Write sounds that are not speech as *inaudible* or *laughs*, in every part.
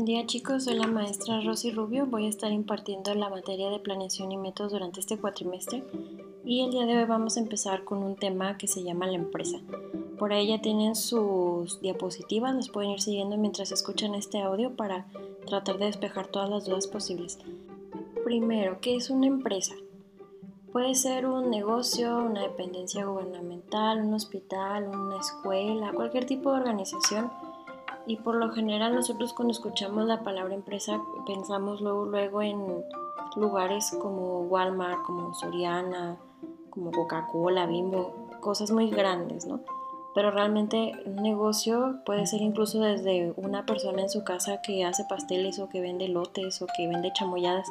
Buen día chicos, soy la maestra Rosy Rubio. Voy a estar impartiendo la materia de planeación y métodos durante este cuatrimestre y el día de hoy vamos a empezar con un tema que se llama la empresa. Por ahí ya tienen sus diapositivas, las pueden ir siguiendo mientras escuchan este audio para tratar de despejar todas las dudas posibles. Primero, ¿qué es una empresa? Puede ser un negocio, una dependencia gubernamental, un hospital, una escuela, cualquier tipo de organización y por lo general nosotros cuando escuchamos la palabra empresa pensamos luego luego en lugares como Walmart, como Soriana, como Coca-Cola, Bimbo, cosas muy grandes, ¿no? Pero realmente un negocio puede ser incluso desde una persona en su casa que hace pasteles o que vende lotes o que vende chamoyadas.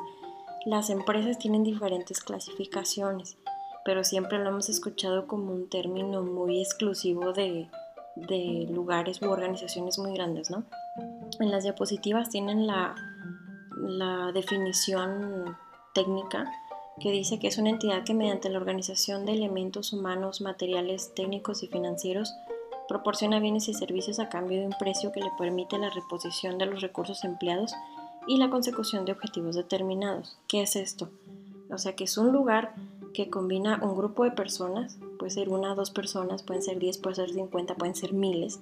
Las empresas tienen diferentes clasificaciones, pero siempre lo hemos escuchado como un término muy exclusivo de, de lugares u organizaciones muy grandes, ¿no? En las diapositivas tienen la, la definición técnica que dice que es una entidad que mediante la organización de elementos humanos, materiales, técnicos y financieros proporciona bienes y servicios a cambio de un precio que le permite la reposición de los recursos empleados y la consecución de objetivos determinados. ¿Qué es esto? O sea que es un lugar que combina un grupo de personas, puede ser una dos personas, pueden ser 10, pueden ser 50, pueden ser miles,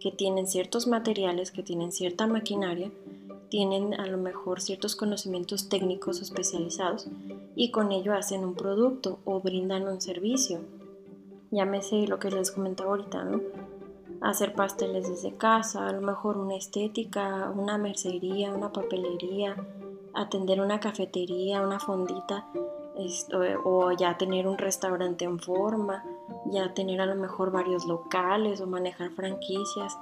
que tienen ciertos materiales, que tienen cierta maquinaria, tienen a lo mejor ciertos conocimientos técnicos especializados y con ello hacen un producto o brindan un servicio. Llámese lo que les comentaba ahorita, ¿no? Hacer pasteles desde casa, a lo mejor una estética, una mercería, una papelería, atender una cafetería, una fondita o ya tener un restaurante en forma, ya tener a lo mejor varios locales o manejar franquicias.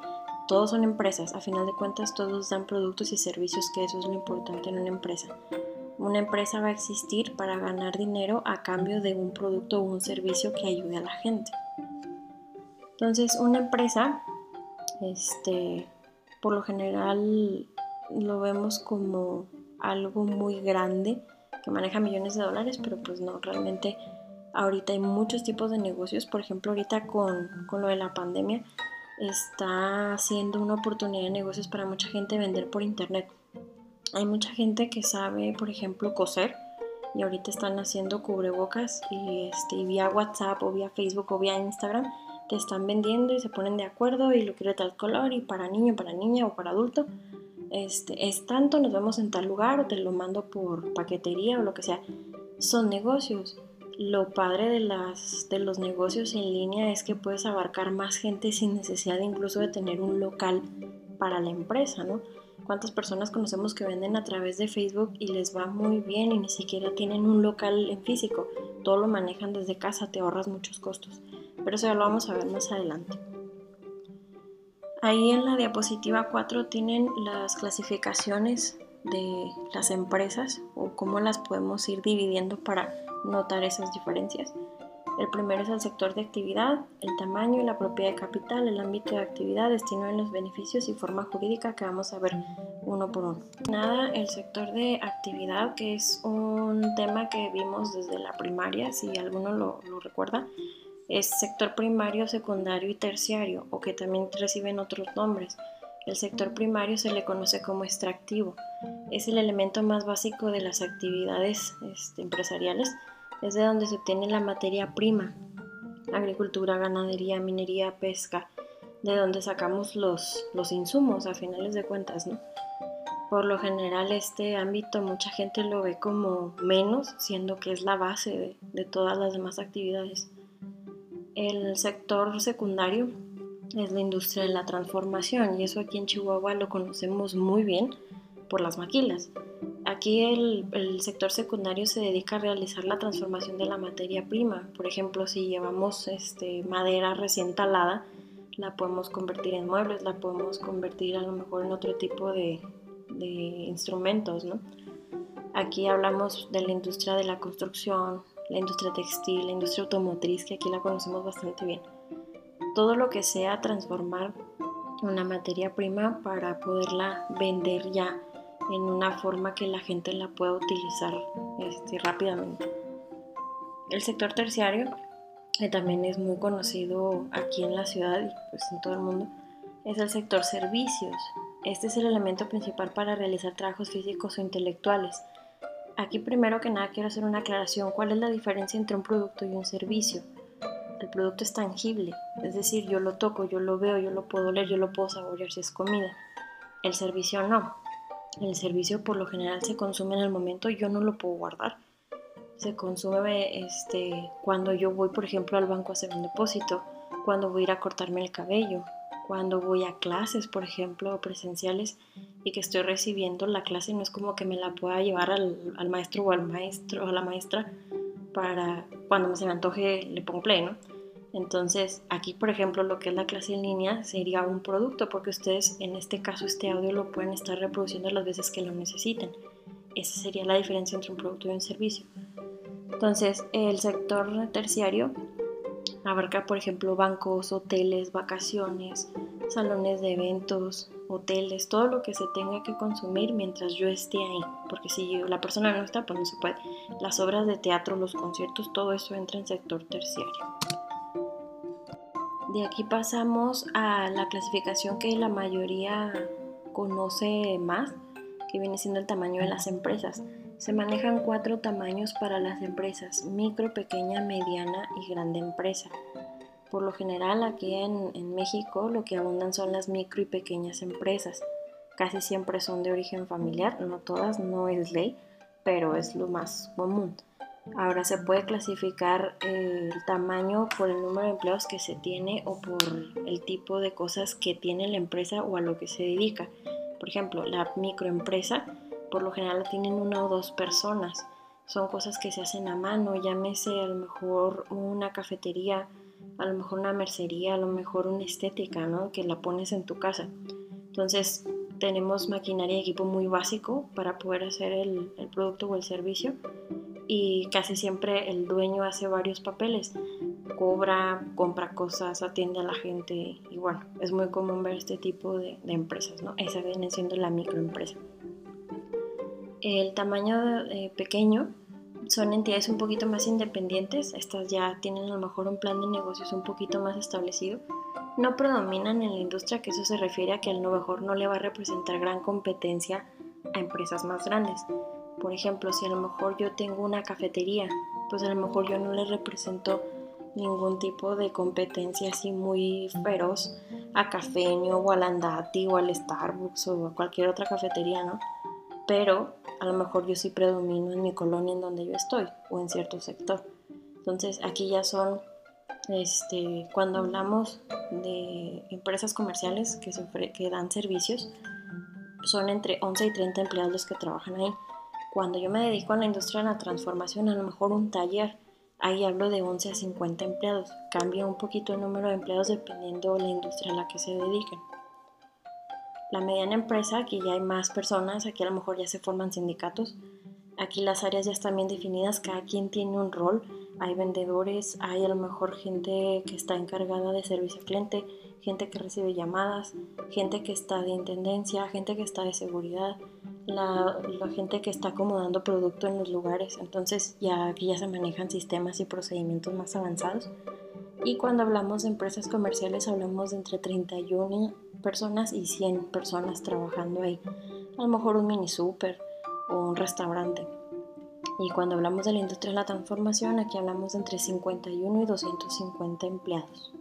Todos son empresas, a final de cuentas todos dan productos y servicios, que eso es lo importante en una empresa. Una empresa va a existir para ganar dinero a cambio de un producto o un servicio que ayude a la gente. Entonces, una empresa, este, por lo general lo vemos como algo muy grande que maneja millones de dólares, pero pues no, realmente ahorita hay muchos tipos de negocios, por ejemplo ahorita con, con lo de la pandemia está siendo una oportunidad de negocios para mucha gente vender por internet. Hay mucha gente que sabe, por ejemplo, coser y ahorita están haciendo cubrebocas y, este, vía WhatsApp o vía Facebook o vía Instagram te están vendiendo y se ponen de acuerdo y lo quiere tal color y para niño, para niña o para adulto este, es tanto, nos vemos en tal lugar o te lo mando por paquetería o lo que sea. Son negocios. Lo padre de, los negocios en línea es que puedes abarcar más gente sin necesidad incluso de tener un local para la empresa, ¿no? ¿Cuántas personas conocemos que venden a través de Facebook y les va muy bien y ni siquiera tienen un local en físico? Todo lo manejan desde casa, te ahorras muchos costos. Pero eso ya lo vamos a ver más adelante. Ahí en la diapositiva 4 tienen las clasificaciones de las empresas o cómo las podemos ir dividiendo para notar esas diferencias. El primero es el sector de actividad, el tamaño y la propiedad de capital, el ámbito de actividad, destino en los beneficios y forma jurídica que vamos a ver uno por uno. Nada, el sector de actividad, que es un tema que vimos desde la primaria, si alguno lo recuerda, es sector primario, secundario y terciario, o que también reciben otros nombres. El sector primario se le conoce como extractivo. Es el elemento más básico de las actividades este, empresariales. Es de donde se obtiene la materia prima. Agricultura, ganadería, minería, pesca. De donde sacamos los, los insumos a finales de cuentas, ¿no? Por lo general este ámbito mucha gente lo ve como menos, siendo que es la base de, de todas las demás actividades. El sector secundario es la industria de la transformación y eso aquí en Chihuahua lo conocemos muy bien por las maquilas. Aquí el, sector secundario se dedica a realizar la transformación de la materia prima. Por ejemplo, si llevamos este, madera recién talada, la podemos convertir en muebles, la podemos convertir a lo mejor en otro tipo de, de instrumentos. ¿no? Aquí hablamos de la industria de la construcción, la industria textil, la industria automotriz, que aquí la conocemos bastante bien. Todo lo que sea transformar una materia prima para poderla vender ya en una forma que la gente la pueda utilizar este, rápidamente. El sector terciario, que también es muy conocido aquí en la ciudad y pues en todo el mundo, es el sector servicios. Este es el elemento principal para realizar trabajos físicos o intelectuales. Aquí primero que nada quiero hacer una aclaración. ¿Cuál es la diferencia entre un producto y un servicio? El producto es tangible, es decir, yo lo toco, yo lo veo, yo lo puedo leer, yo lo puedo saborear si es comida. El servicio no. El servicio por lo general se consume en el momento, yo no lo puedo guardar. Se consume este, cuando yo voy, por ejemplo, al banco a hacer un depósito, cuando voy a ir a cortarme el cabello, cuando voy a clases, por ejemplo, presenciales y que estoy recibiendo la clase, no es como que me la pueda llevar al, al maestro o al maestro o a la maestra para cuando se me antoje le pongo play, ¿no? Entonces, aquí, por ejemplo, lo que es la clase en línea sería un producto, porque ustedes, en este caso, este audio lo pueden estar reproduciendo las veces que lo necesiten. Esa sería la diferencia entre un producto y un servicio. Entonces, el sector terciario abarca, por ejemplo, bancos, hoteles, vacaciones, salones de eventos, hoteles, todo lo que se tenga que consumir mientras yo esté ahí, porque si la persona no está, pues no se puede. Las obras de teatro, los conciertos, todo eso entra en sector terciario. De aquí pasamos a la clasificación que la mayoría conoce más, que viene siendo el tamaño de las empresas. Se manejan cuatro tamaños para las empresas, micro, pequeña, mediana y grande empresa. Por lo general aquí en, México lo que abundan son las micro y pequeñas empresas. Casi siempre son de origen familiar, no todas, no es ley, pero es lo más común. Ahora se puede clasificar eh, el tamaño por el número de empleados que se tiene o por el tipo de cosas que tiene la empresa o a lo que se dedica. Por ejemplo, la microempresa por lo general tienen una o dos personas. Son cosas que se hacen a mano, llámese a lo mejor una cafetería, a lo mejor una mercería, a lo mejor una estética, ¿no? Que la pones en tu casa. Entonces, tenemos maquinaria y equipo muy básico para poder hacer el, producto o el servicio y casi siempre el dueño hace varios papeles. Cobra, compra cosas, atiende a la gente y bueno, es muy común ver este tipo de, de empresas, ¿no? Esa viene siendo la microempresa. El tamaño eh, pequeño son entidades un poquito más independientes, estas ya tienen a lo mejor un plan de negocios un poquito más establecido, no predominan en la industria, que eso se refiere a que a lo mejor no le va a representar gran competencia a empresas más grandes. Por ejemplo, si a lo mejor yo tengo una cafetería, pues a lo mejor yo no le represento ningún tipo de competencia así muy feroz a Cafeño o al Andati o al Starbucks o a cualquier otra cafetería, ¿no? Pero a lo mejor yo sí predomino en mi colonia en donde yo estoy o en cierto sector. Entonces aquí ya son, este, cuando hablamos de empresas comerciales que, dan servicios, son entre 11 y 30 empleados los que trabajan ahí. Cuando yo me dedico a la industria de la transformación, a lo mejor un taller, ahí hablo de 11 a 50 empleados. Cambia un poquito el número de empleados dependiendo de la industria a la que se dediquen. La mediana empresa, aquí ya hay más personas, aquí a lo mejor ya se forman sindicatos, aquí las áreas ya están bien definidas, cada quien tiene un rol, hay vendedores, hay a lo mejor gente que está encargada de servicio al cliente, gente que recibe llamadas, gente que está de intendencia, gente que está de seguridad, la, gente que está acomodando producto en los lugares, entonces ya aquí ya se manejan sistemas y procedimientos más avanzados. Y cuando hablamos de empresas comerciales hablamos de entre 31 personas y 100 personas trabajando ahí. A lo mejor un mini super o un restaurante. Y cuando hablamos de la industria de la transformación, aquí hablamos de entre 51 y 250 empleados.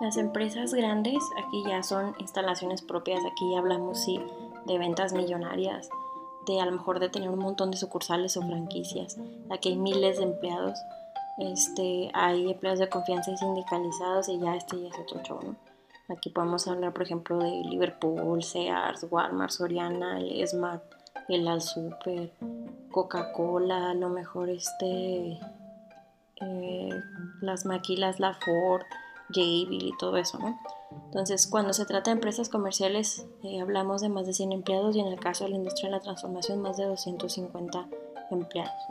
Las empresas grandes, aquí ya son instalaciones propias, aquí ya hablamos sí, de ventas millonarias, de a lo mejor de tener un montón de sucursales o franquicias, aquí hay miles de empleados este, hay empleados de confianza y sindicalizados y ya este ya es otro show, Aquí podemos hablar, por ejemplo, de Liverpool, Sears, Walmart, Soriana, el Smart, el Al Super, Coca-Cola, a lo mejor este, eh, las maquilas, la Ford, Jabil y todo eso, ¿no? Entonces, cuando se trata de empresas comerciales, eh, hablamos de más de 100 empleados y en el caso de la industria de la transformación, más de 250 empleados.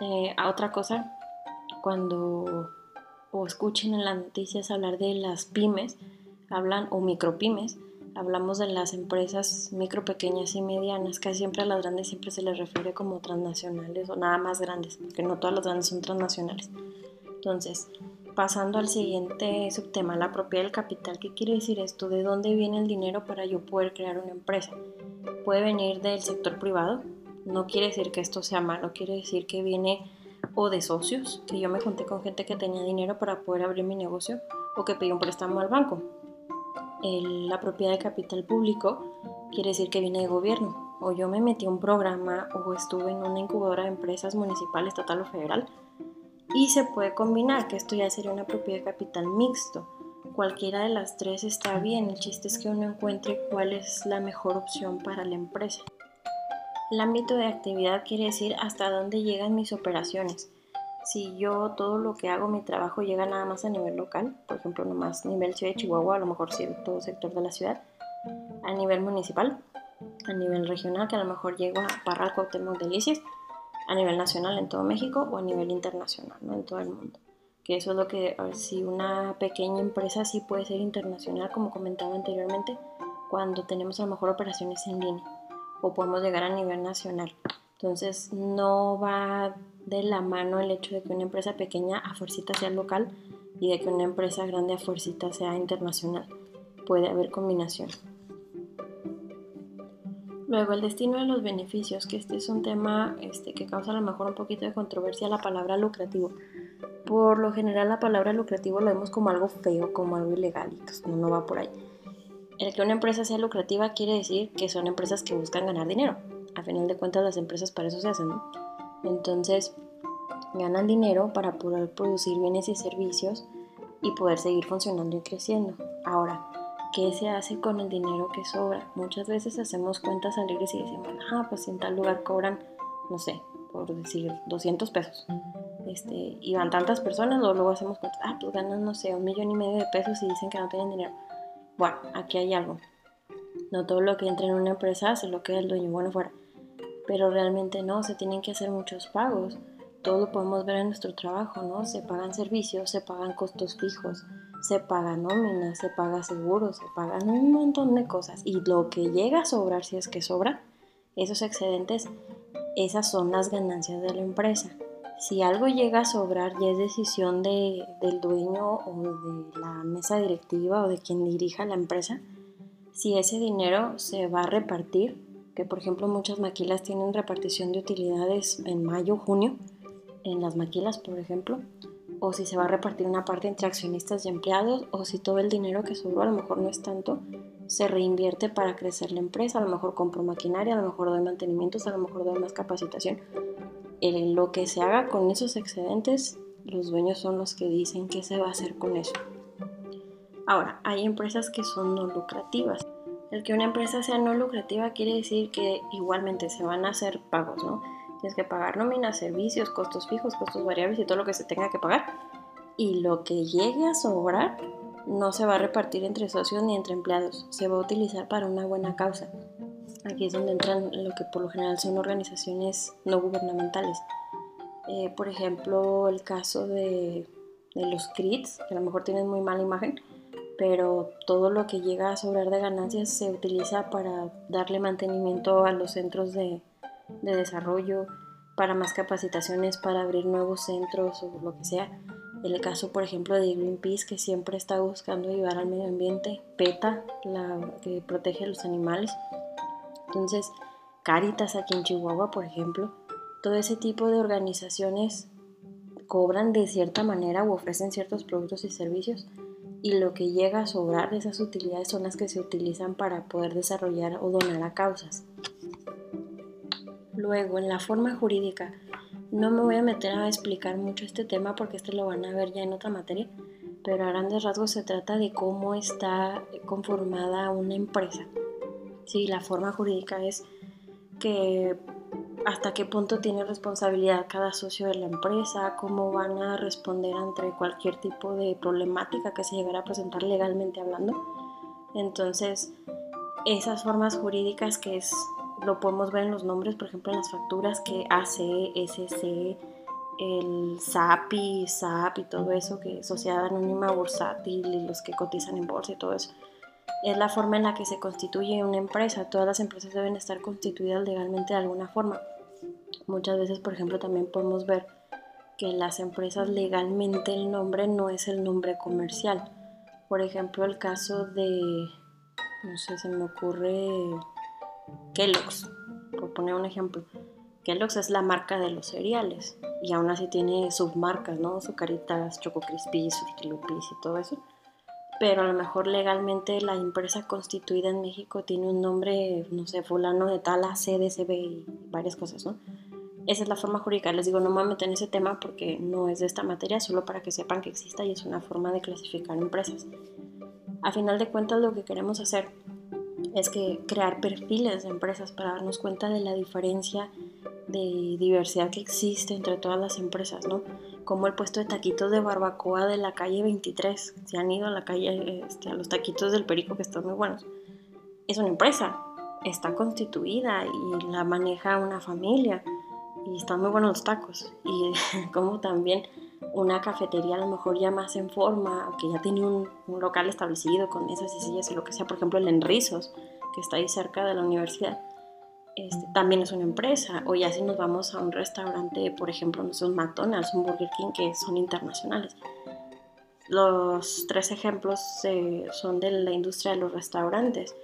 Eh, a otra cosa, cuando o escuchen en las noticias hablar de las pymes, hablan o micropymes, hablamos de las empresas micro, pequeñas y medianas, casi siempre a las grandes siempre se les refiere como transnacionales o nada más grandes, porque no todas las grandes son transnacionales. Entonces, pasando al siguiente subtema, la propiedad del capital. ¿Qué quiere decir esto? ¿De dónde viene el dinero para yo poder crear una empresa? Puede venir del sector privado, no quiere decir que esto sea malo, quiere decir que viene o de socios, que yo me junté con gente que tenía dinero para poder abrir mi negocio o que pidió un préstamo al banco. la propiedad de capital público quiere decir que viene de gobierno, o yo me metí a un programa o estuve en una incubadora de empresas municipal, estatal o federal y se puede combinar, que esto ya sería una propiedad de capital mixto. Cualquiera de las tres está bien, el chiste es que uno encuentre cuál es la mejor opción para la empresa. El ámbito de actividad quiere decir hasta dónde llegan mis operaciones. Si yo todo lo que hago, mi trabajo llega nada más a nivel local, por ejemplo, nomás nivel ciudad de Chihuahua, a lo mejor sí todo sector de la ciudad, a nivel municipal, a nivel regional, que a lo mejor llego a Parral, Cuauhtémoc, Delicias, a nivel nacional en todo México o a nivel internacional, ¿no? en todo el mundo. Que eso es lo que, si una pequeña empresa sí puede ser internacional, como comentaba anteriormente, cuando tenemos a lo mejor operaciones en línea o podemos llegar a nivel nacional. Entonces no va de la mano el hecho de que una empresa pequeña a fuercita sea local y de que una empresa grande a fuercita sea internacional. Puede haber combinación. Luego, el destino de los beneficios, que este es un tema este, que causa a lo mejor un poquito de controversia, la palabra lucrativo. Por lo general, la palabra lucrativo lo vemos como algo feo, como algo ilegal, y no, no va por ahí. El que una empresa sea lucrativa quiere decir que son empresas que buscan ganar dinero. A final de cuentas, las empresas para eso se hacen. Entonces, ganan dinero para poder producir bienes y servicios y poder seguir funcionando y creciendo. Ahora, ¿qué se hace con el dinero que sobra? Muchas veces hacemos cuentas alegres y decimos, ah, pues en tal lugar cobran, no sé, por decir 200 pesos. Este, y van tantas personas, o luego hacemos cuentas, ah, pues ganan, no sé, un millón y medio de pesos y dicen que no tienen dinero. Bueno, aquí hay algo. No todo lo que entra en una empresa se lo queda el dueño, bueno, fuera. Pero realmente no, se tienen que hacer muchos pagos. Todo lo podemos ver en nuestro trabajo, ¿no? Se pagan servicios, se pagan costos fijos, se paga nómina, se paga seguro, se pagan un montón de cosas. Y lo que llega a sobrar, si es que sobra, esos excedentes, esas son las ganancias de la empresa. Si algo llega a sobrar, ya es decisión de, del dueño o de la mesa directiva o de quien dirija la empresa, si ese dinero se va a repartir, que por ejemplo muchas maquilas tienen repartición de utilidades en mayo, junio, en las maquilas, por ejemplo, o si se va a repartir una parte entre accionistas y empleados, o si todo el dinero que sobró, a lo mejor no es tanto, se reinvierte para crecer la empresa, a lo mejor compro maquinaria, a lo mejor doy mantenimientos, a lo mejor doy más capacitación. Lo que se haga con esos excedentes, los dueños son los que dicen qué se va a hacer con eso. Ahora, hay empresas que son no lucrativas. El que una empresa sea no lucrativa quiere decir que igualmente se van a hacer pagos, ¿no? Tienes que pagar nóminas, servicios, costos fijos, costos variables y todo lo que se tenga que pagar. Y lo que llegue a sobrar no se va a repartir entre socios ni entre empleados, se va a utilizar para una buena causa. Aquí es donde entran lo que por lo general son organizaciones no gubernamentales. Eh, por ejemplo, el caso de, de los CRITs, que a lo mejor tienen muy mala imagen, pero todo lo que llega a sobrar de ganancias se utiliza para darle mantenimiento a los centros de, de desarrollo, para más capacitaciones, para abrir nuevos centros o lo que sea. El caso, por ejemplo, de Greenpeace, que siempre está buscando ayudar al medio ambiente, PETA, la que protege a los animales. Entonces, Caritas aquí en Chihuahua, por ejemplo, todo ese tipo de organizaciones cobran de cierta manera o ofrecen ciertos productos y servicios y lo que llega a sobrar de esas utilidades son las que se utilizan para poder desarrollar o donar a causas. Luego, en la forma jurídica, no me voy a meter a explicar mucho este tema porque este lo van a ver ya en otra materia, pero a grandes rasgos se trata de cómo está conformada una empresa. Sí, la forma jurídica es que hasta qué punto tiene responsabilidad cada socio de la empresa, cómo van a responder ante cualquier tipo de problemática que se llegara a presentar legalmente hablando. Entonces, esas formas jurídicas que es lo podemos ver en los nombres, por ejemplo, en las facturas que AC, SC, el SAPI, SAP y todo eso, que Sociedad Anónima Bursátil y los que cotizan en bolsa y todo eso. Es la forma en la que se constituye una empresa. Todas las empresas deben estar constituidas legalmente de alguna forma. Muchas veces, por ejemplo, también podemos ver que las empresas legalmente el nombre no es el nombre comercial. Por ejemplo, el caso de, no sé, se me ocurre Kellogg's, por poner un ejemplo. Kellogg's es la marca de los cereales y aún así tiene submarcas, ¿no? Sucaritas, Choco Crispy, Lupis y todo eso. Pero a lo mejor legalmente la empresa constituida en México tiene un nombre, no sé, fulano de tal, ACDCB y varias cosas, ¿no? Esa es la forma jurídica. Les digo, no me meto en ese tema porque no es de esta materia, solo para que sepan que exista y es una forma de clasificar empresas. A final de cuentas, lo que queremos hacer es que crear perfiles de empresas para darnos cuenta de la diferencia de diversidad que existe entre todas las empresas, ¿no? Como el puesto de taquitos de barbacoa de la calle 23, se han ido a la calle, este, a los taquitos del Perico que están muy buenos. Es una empresa, está constituida y la maneja una familia y están muy buenos los tacos. Y *laughs* como también una cafetería a lo mejor ya más en forma, que ya tiene un, local establecido con mesas y sillas y lo que sea, por ejemplo el Enrizos, que está ahí cerca de la universidad, este, también es una empresa. O ya si nos vamos a un restaurante, por ejemplo, no son McDonald's, un Burger King, que son internacionales. Los tres ejemplos eh, son de la industria de los restaurantes.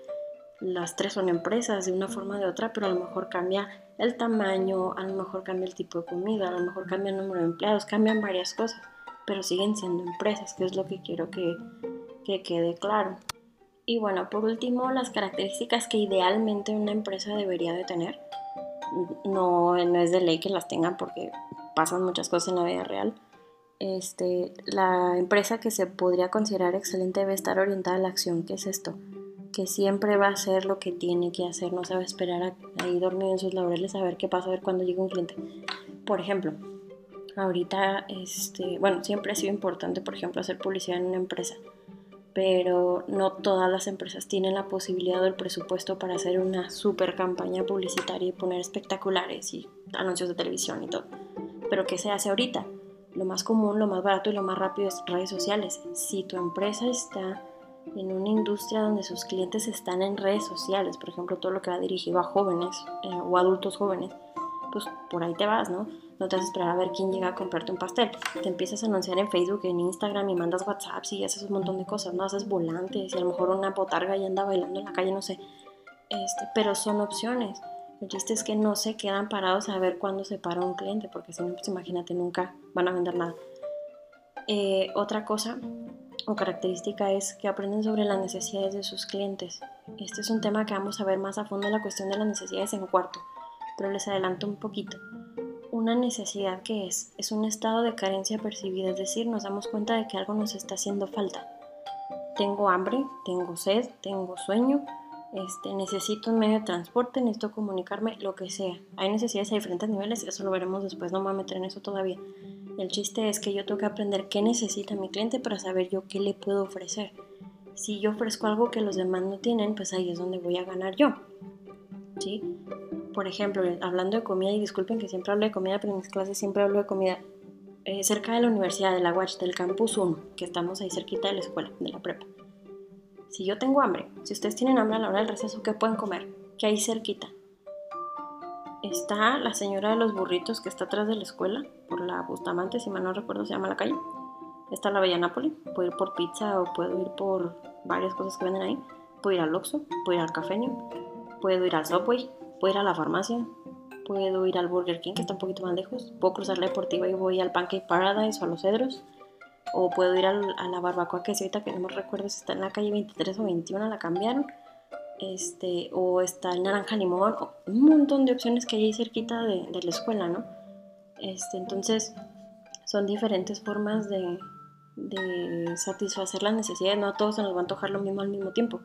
Las tres son empresas de una forma o de otra, pero a lo mejor cambia el tamaño, a lo mejor cambia el tipo de comida, a lo mejor cambia el número de empleados, cambian varias cosas, pero siguen siendo empresas, que es lo que quiero que, que quede claro. Y bueno, por último, las características que idealmente una empresa debería de tener. No, no es de ley que las tengan porque pasan muchas cosas en la vida real. Este, la empresa que se podría considerar excelente debe estar orientada a la acción. ¿Qué es esto? que siempre va a hacer lo que tiene que hacer, no se va a esperar a, ir dormido en sus laureles a ver qué pasa, a ver cuando llega un cliente. Por ejemplo, ahorita, este, bueno, siempre ha sido importante, por ejemplo, hacer publicidad en una empresa, pero no todas las empresas tienen la posibilidad o el presupuesto para hacer una super campaña publicitaria y poner espectaculares y anuncios de televisión y todo. Pero ¿qué se hace ahorita? Lo más común, lo más barato y lo más rápido es redes sociales. Si tu empresa está en una industria donde sus clientes están en redes sociales, por ejemplo, todo lo que va dirigido a jóvenes eh, o adultos jóvenes, pues por ahí te vas, ¿no? No te vas a esperar a ver quién llega a comprarte un pastel. Te empiezas a anunciar en Facebook, en Instagram y mandas WhatsApp y haces un montón de cosas, ¿no? Haces volantes y a lo mejor una botarga y anda bailando en la calle, no sé. Este, pero son opciones. El chiste es que no se quedan parados a ver cuándo se para un cliente, porque si no, pues imagínate, nunca van a vender nada. Eh, otra cosa o característica es que aprenden sobre las necesidades de sus clientes. Este es un tema que vamos a ver más a fondo la cuestión de las necesidades en cuarto, pero les adelanto un poquito. Una necesidad que es, es un estado de carencia percibida, es decir, nos damos cuenta de que algo nos está haciendo falta. Tengo hambre, tengo sed, tengo sueño, este, necesito un medio de transporte, necesito comunicarme, lo que sea. Hay necesidades a diferentes niveles, eso lo veremos después, no me voy a meter en eso todavía. El chiste es que yo tengo que aprender qué necesita mi cliente para saber yo qué le puedo ofrecer. Si yo ofrezco algo que los demás no tienen, pues ahí es donde voy a ganar yo. ¿Sí? Por ejemplo, hablando de comida, y disculpen que siempre hablo de comida, pero en mis clases siempre hablo de comida. Eh, cerca de la Universidad de la UACH, del Campus 1, que estamos ahí cerquita de la escuela, de la prepa. Si yo tengo hambre, si ustedes tienen hambre a la hora del receso, ¿qué pueden comer? ¿Qué hay cerquita? está la señora de los burritos que está atrás de la escuela, por la Bustamante, si mal no recuerdo se llama la calle. Está la Bella Napoli, puedo ir por pizza o puedo ir por varias cosas que venden ahí. Puedo ir al Oxxo, puedo ir al Cafeño, puedo ir al Subway, puedo ir a la farmacia, puedo ir al Burger King que está un poquito más lejos, puedo cruzar la deportiva y voy al Pancake Paradise o a los Cedros, o puedo ir a la barbacoa que es ahorita que no me recuerdo si está en la calle 23 o 21, la cambiaron este, o está el naranja limón, o un montón de opciones que hay ahí cerquita de, la escuela, ¿no? Este, entonces, son diferentes formas de, satisfacer las necesidades, no a todos se nos va a antojar lo mismo al mismo tiempo.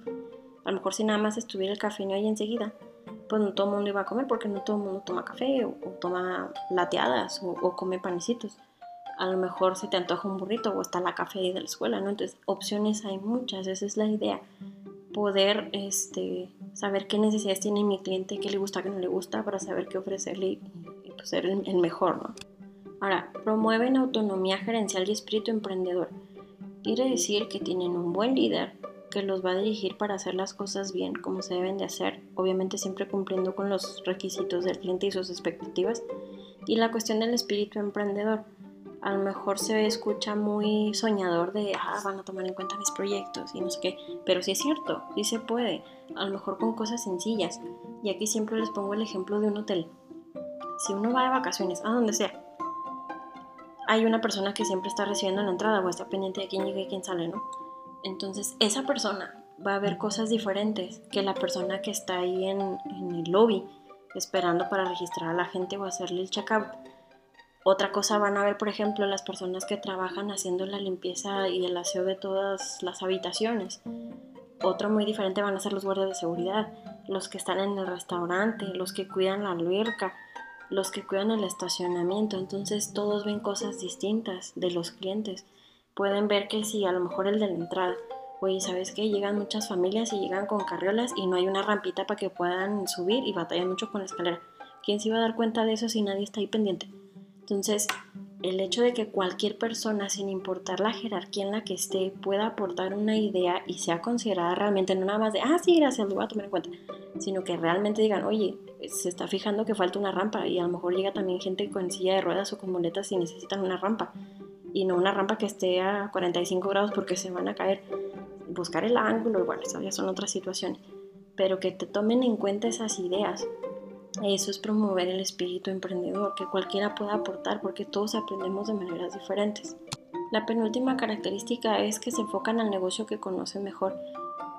A lo mejor si nada más estuviera el café no ahí enseguida, pues no todo el mundo iba a comer porque no todo el mundo toma café o, toma lateadas o, o, come panecitos. A lo mejor se te antoja un burrito o está la café de la escuela, ¿no? Entonces opciones hay muchas, esa es la idea poder este, saber qué necesidades tiene mi cliente, qué le gusta, qué no le gusta, para saber qué ofrecerle y, pues, ser el, mejor, ¿no? Ahora, promueven autonomía gerencial y espíritu emprendedor. Quiere decir que tienen un buen líder que los va a dirigir para hacer las cosas bien como se deben de hacer, obviamente siempre cumpliendo con los requisitos del cliente y sus expectativas. Y la cuestión del espíritu emprendedor a lo mejor se escucha muy soñador de, ah, van a tomar en cuenta mis proyectos y no sé qué, pero sí es cierto, sí se puede, a lo mejor con cosas sencillas. Y aquí siempre les pongo el ejemplo de un hotel. Si uno va de vacaciones, a donde sea, hay una persona que siempre está recibiendo la entrada o está pendiente de quién llega y quién sale, ¿no? Entonces, esa persona va a ver cosas diferentes que la persona que está ahí en, en el lobby esperando para registrar a la gente o hacerle el check-out. Otra cosa van a ver, por ejemplo, las personas que trabajan haciendo la limpieza y el aseo de todas las habitaciones. Otro muy diferente van a ser los guardias de seguridad, los que están en el restaurante, los que cuidan la alberca, los que cuidan el estacionamiento. Entonces todos ven cosas distintas de los clientes. Pueden ver que si a lo mejor el de la entrada, oye, ¿sabes qué? Llegan muchas familias y llegan con carriolas y no hay una rampita para que puedan subir y batallan mucho con la escalera. ¿Quién se iba a dar cuenta de eso si nadie está ahí pendiente? Entonces, el hecho de que cualquier persona, sin importar la jerarquía en la que esté, pueda aportar una idea y sea considerada realmente no nada más de, ah, sí, gracias, lo voy a tomar en cuenta, sino que realmente digan, oye, se está fijando que falta una rampa y a lo mejor llega también gente con silla de ruedas o con muletas y necesitan una rampa y no una rampa que esté a 45 grados porque se van a caer. Buscar el ángulo, bueno, eso ya son otras situaciones, pero que te tomen en cuenta esas ideas eso es promover el espíritu emprendedor, que cualquiera pueda aportar porque todos aprendemos de maneras diferentes. La penúltima característica es que se enfocan al negocio que conocen mejor.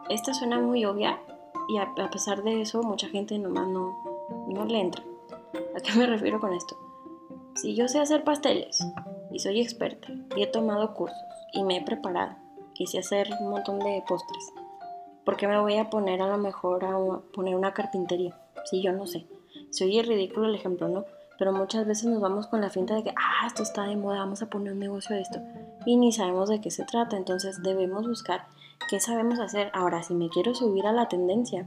Esta suena muy obvia y a pesar de eso mucha gente nomás no, no le entra. ¿A qué me refiero con esto? Si yo sé hacer pasteles y soy experta y he tomado cursos y me he preparado y sé hacer un montón de postres, ¿por qué me voy a poner a lo mejor a poner una carpintería si yo no sé? Se oye ridículo el ejemplo, ¿no? Pero muchas veces nos vamos con la finta de que, ah, esto está de moda, vamos a poner un negocio de esto. Y ni sabemos de qué se trata. Entonces debemos buscar qué sabemos hacer. Ahora, si me quiero subir a la tendencia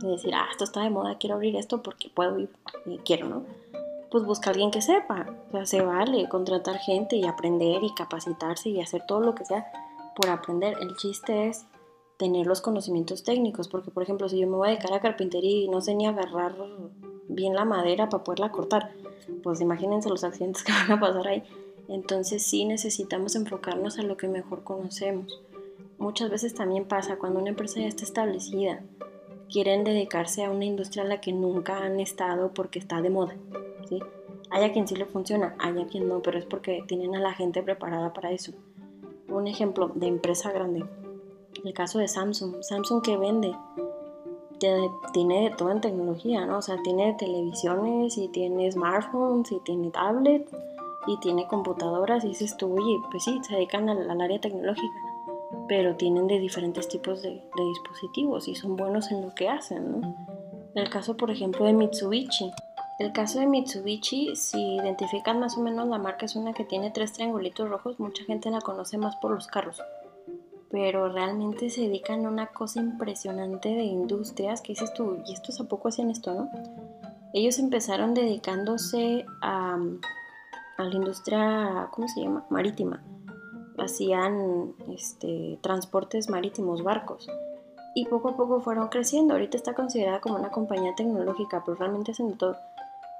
de decir, ah, esto está de moda, quiero abrir esto porque puedo y, quiero, ¿no? Pues busca a alguien que sepa. O se vale contratar gente y aprender y capacitarse y hacer todo lo que sea por aprender. El chiste es tener los conocimientos técnicos, porque por ejemplo, si yo me voy a dedicar a carpintería y no sé ni agarrar bien la madera para poderla cortar. Pues imagínense los accidentes *laughs* que van a pasar ahí. Entonces sí necesitamos enfocarnos a lo que mejor conocemos. Muchas veces también pasa cuando una empresa ya está establecida, quieren dedicarse a una industria a la que nunca han estado porque está de moda. ¿Sí? Hay a quien sí le funciona, hay a quien no, pero es porque tienen a la gente preparada para eso. Un ejemplo de empresa grande, el caso de Samsung. Samsung que vende tiene de todo en tecnología, ¿no? O sea, tiene televisiones y tiene smartphones y tiene tablets y tiene computadoras y dices tú, oye, pues sí, se dedican al, área tecnológica, pero tienen de diferentes tipos de, de, dispositivos y son buenos en lo que hacen, ¿no? El caso, por ejemplo, de Mitsubishi. El caso de Mitsubishi, si identifican más o menos la marca, es una que tiene tres triangulitos rojos, mucha gente la conoce más por los carros pero realmente se dedican a una cosa impresionante de industrias que dices tú, y estos a poco hacían esto, ¿no? Ellos empezaron dedicándose a, la industria, ¿cómo se llama? Marítima. Hacían este, transportes marítimos, barcos. Y poco a poco fueron creciendo. Ahorita está considerada como una compañía tecnológica, pero realmente hacen todo.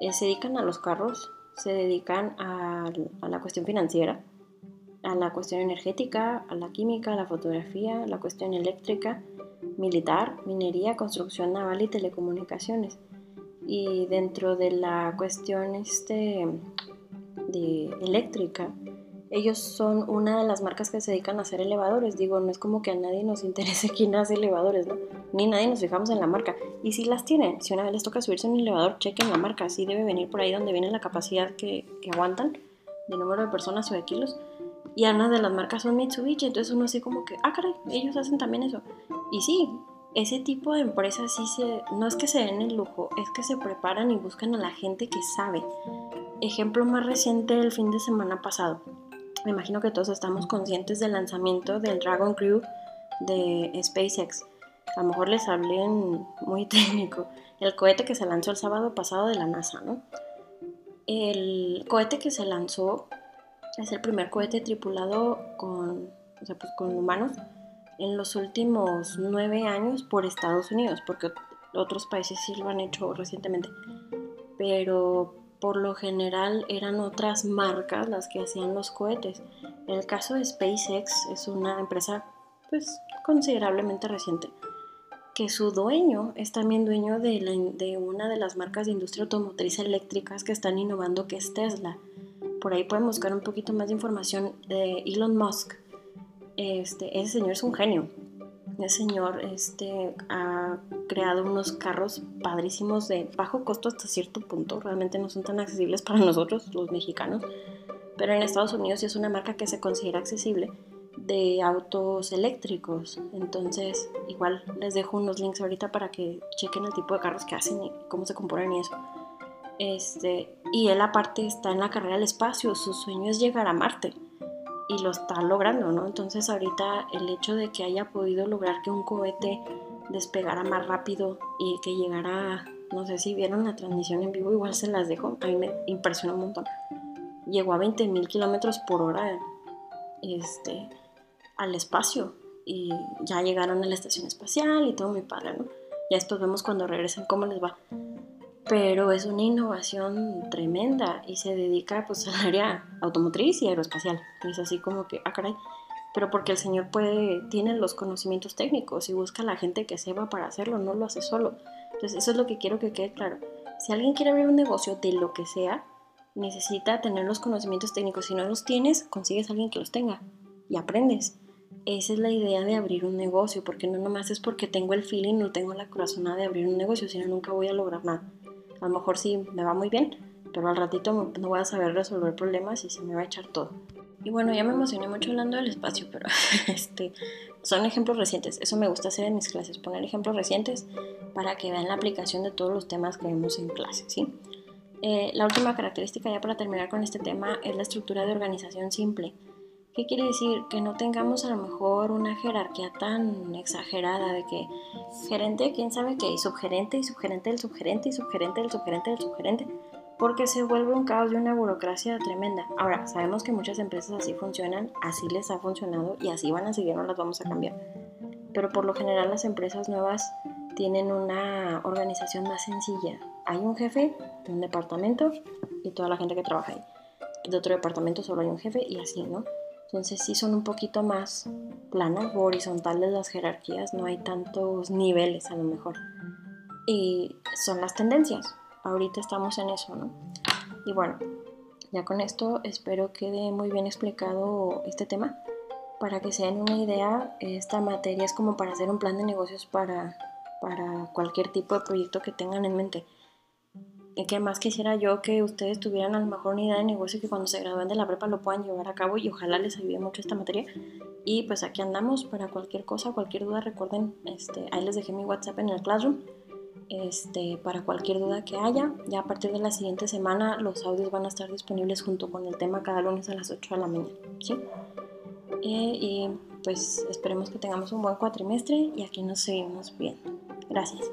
Eh, se dedican a los carros, se dedican a, la cuestión financiera, a la cuestión energética, a la química, a la fotografía, a la cuestión eléctrica, militar, minería, construcción naval y telecomunicaciones. Y dentro de la cuestión este, eléctrica, ellos son una de las marcas que se dedican a hacer elevadores. Digo, no es como que a nadie nos interese quién hace elevadores, ¿no? Ni nadie nos fijamos en la marca. Y si las tienen, si una vez les toca subirse en un elevador, chequen la marca. Así debe venir por ahí donde viene la capacidad que, que aguantan de número de personas o de kilos y una de las marcas son Mitsubishi, entonces uno así como que, ah, caray, ellos hacen también eso. Y sí, ese tipo de empresas sí se, no es que se den el lujo, es que se preparan y buscan a la gente que sabe. Ejemplo más reciente el fin de semana pasado. Me imagino que todos estamos conscientes del lanzamiento del Dragon Crew de SpaceX. A lo mejor les hablé en muy *laughs* técnico. El cohete que se lanzó el sábado pasado de la NASA, ¿no? El cohete que se lanzó es el primer cohete tripulado con, pues con humanos en los últimos nueve años por Estados Unidos, porque otros países sí lo han hecho recientemente. Pero por lo general eran otras marcas las que hacían los cohetes. El caso de SpaceX es una empresa pues considerablemente reciente, que su dueño es también dueño de, de una de las marcas de industria automotriz eléctricas que están innovando, que es Tesla. Por ahí pueden buscar un poquito más de información de Elon Musk. Este, ese señor es un genio. Ese señor este, ha creado unos carros padrísimos de bajo costo hasta cierto punto. Realmente no son tan accesibles para nosotros, los mexicanos. Pero en Estados Unidos sí es una marca que se considera accesible de autos eléctricos. Entonces, igual les dejo unos links ahorita para que chequen el tipo de carros que hacen y cómo se componen y eso. Este, y él aparte está en la carrera del espacio, su sueño es llegar a Marte y lo está logrando, ¿no? Entonces ahorita el hecho de que haya podido lograr que un cohete despegara más rápido y que llegara, no sé si vieron la transmisión en vivo, igual se las dejo, a mí me impresionó un montón. Llegó a 20.000 kilómetros por hora este, al espacio y ya llegaron a la estación espacial y todo muy padre, ¿no? Ya después vemos cuando regresen cómo les va pero es una innovación tremenda y se dedica pues *laughs* al área automotriz y aeroespacial. Es así como que, ah, caray, pero porque el señor puede, tiene los conocimientos técnicos y busca a la gente que sepa para hacerlo, no lo hace solo. Entonces eso es lo que quiero que quede claro. Si alguien quiere abrir un negocio de lo que sea, necesita tener los conocimientos técnicos. Si no los tienes, consigues a alguien que los tenga y aprendes. Esa es la idea de abrir un negocio, porque no nomás es porque tengo el feeling, no tengo la corazonada de abrir un negocio, sino nunca voy a lograr nada. A lo mejor sí me va muy bien, pero al ratito no voy a saber resolver problemas y se me va a echar todo. Y bueno, ya me emocioné mucho hablando del espacio, pero *laughs* este, son ejemplos recientes. Eso me gusta hacer en mis clases, poner ejemplos recientes para que vean la aplicación de todos los temas que vemos en clase, ¿sí? Eh, la última característica ya para terminar con este tema es la estructura de organización simple. ¿Qué quiere decir? Que no tengamos a lo mejor una jerarquía tan exagerada de que gerente, quién sabe qué, y subgerente, y subgerente del subgerente, y subgerente del subgerente del subgerente, porque se vuelve un caos y una burocracia tremenda. Ahora, sabemos que muchas empresas así funcionan, así les ha funcionado y así van a seguir, no las vamos a cambiar. Pero por lo general las empresas nuevas tienen una organización más sencilla. Hay un jefe de un departamento y toda la gente que trabaja ahí. De otro departamento solo hay un jefe y así, ¿no? Entonces sí son un poquito más planas o horizontales las jerarquías, no hay tantos niveles a lo mejor. Y son las tendencias. Ahorita estamos en eso, ¿no? Y bueno, ya con esto espero quede muy bien explicado este tema. Para que se den una idea, esta materia es como para hacer un plan de negocios para, para cualquier tipo de proyecto que tengan en mente que más quisiera yo que ustedes tuvieran a lo mejor una idea de negocio que cuando se gradúen de la prepa lo puedan llevar a cabo y ojalá les ayude mucho esta materia. Y pues aquí andamos para cualquier cosa, cualquier duda, recuerden, este, ahí les dejé mi WhatsApp en el Classroom. Este, para cualquier duda que haya, ya a partir de la siguiente semana los audios van a estar disponibles junto con el tema cada lunes a las 8 de la mañana. ¿sí? y pues esperemos que tengamos un buen cuatrimestre y aquí nos seguimos viendo. Gracias.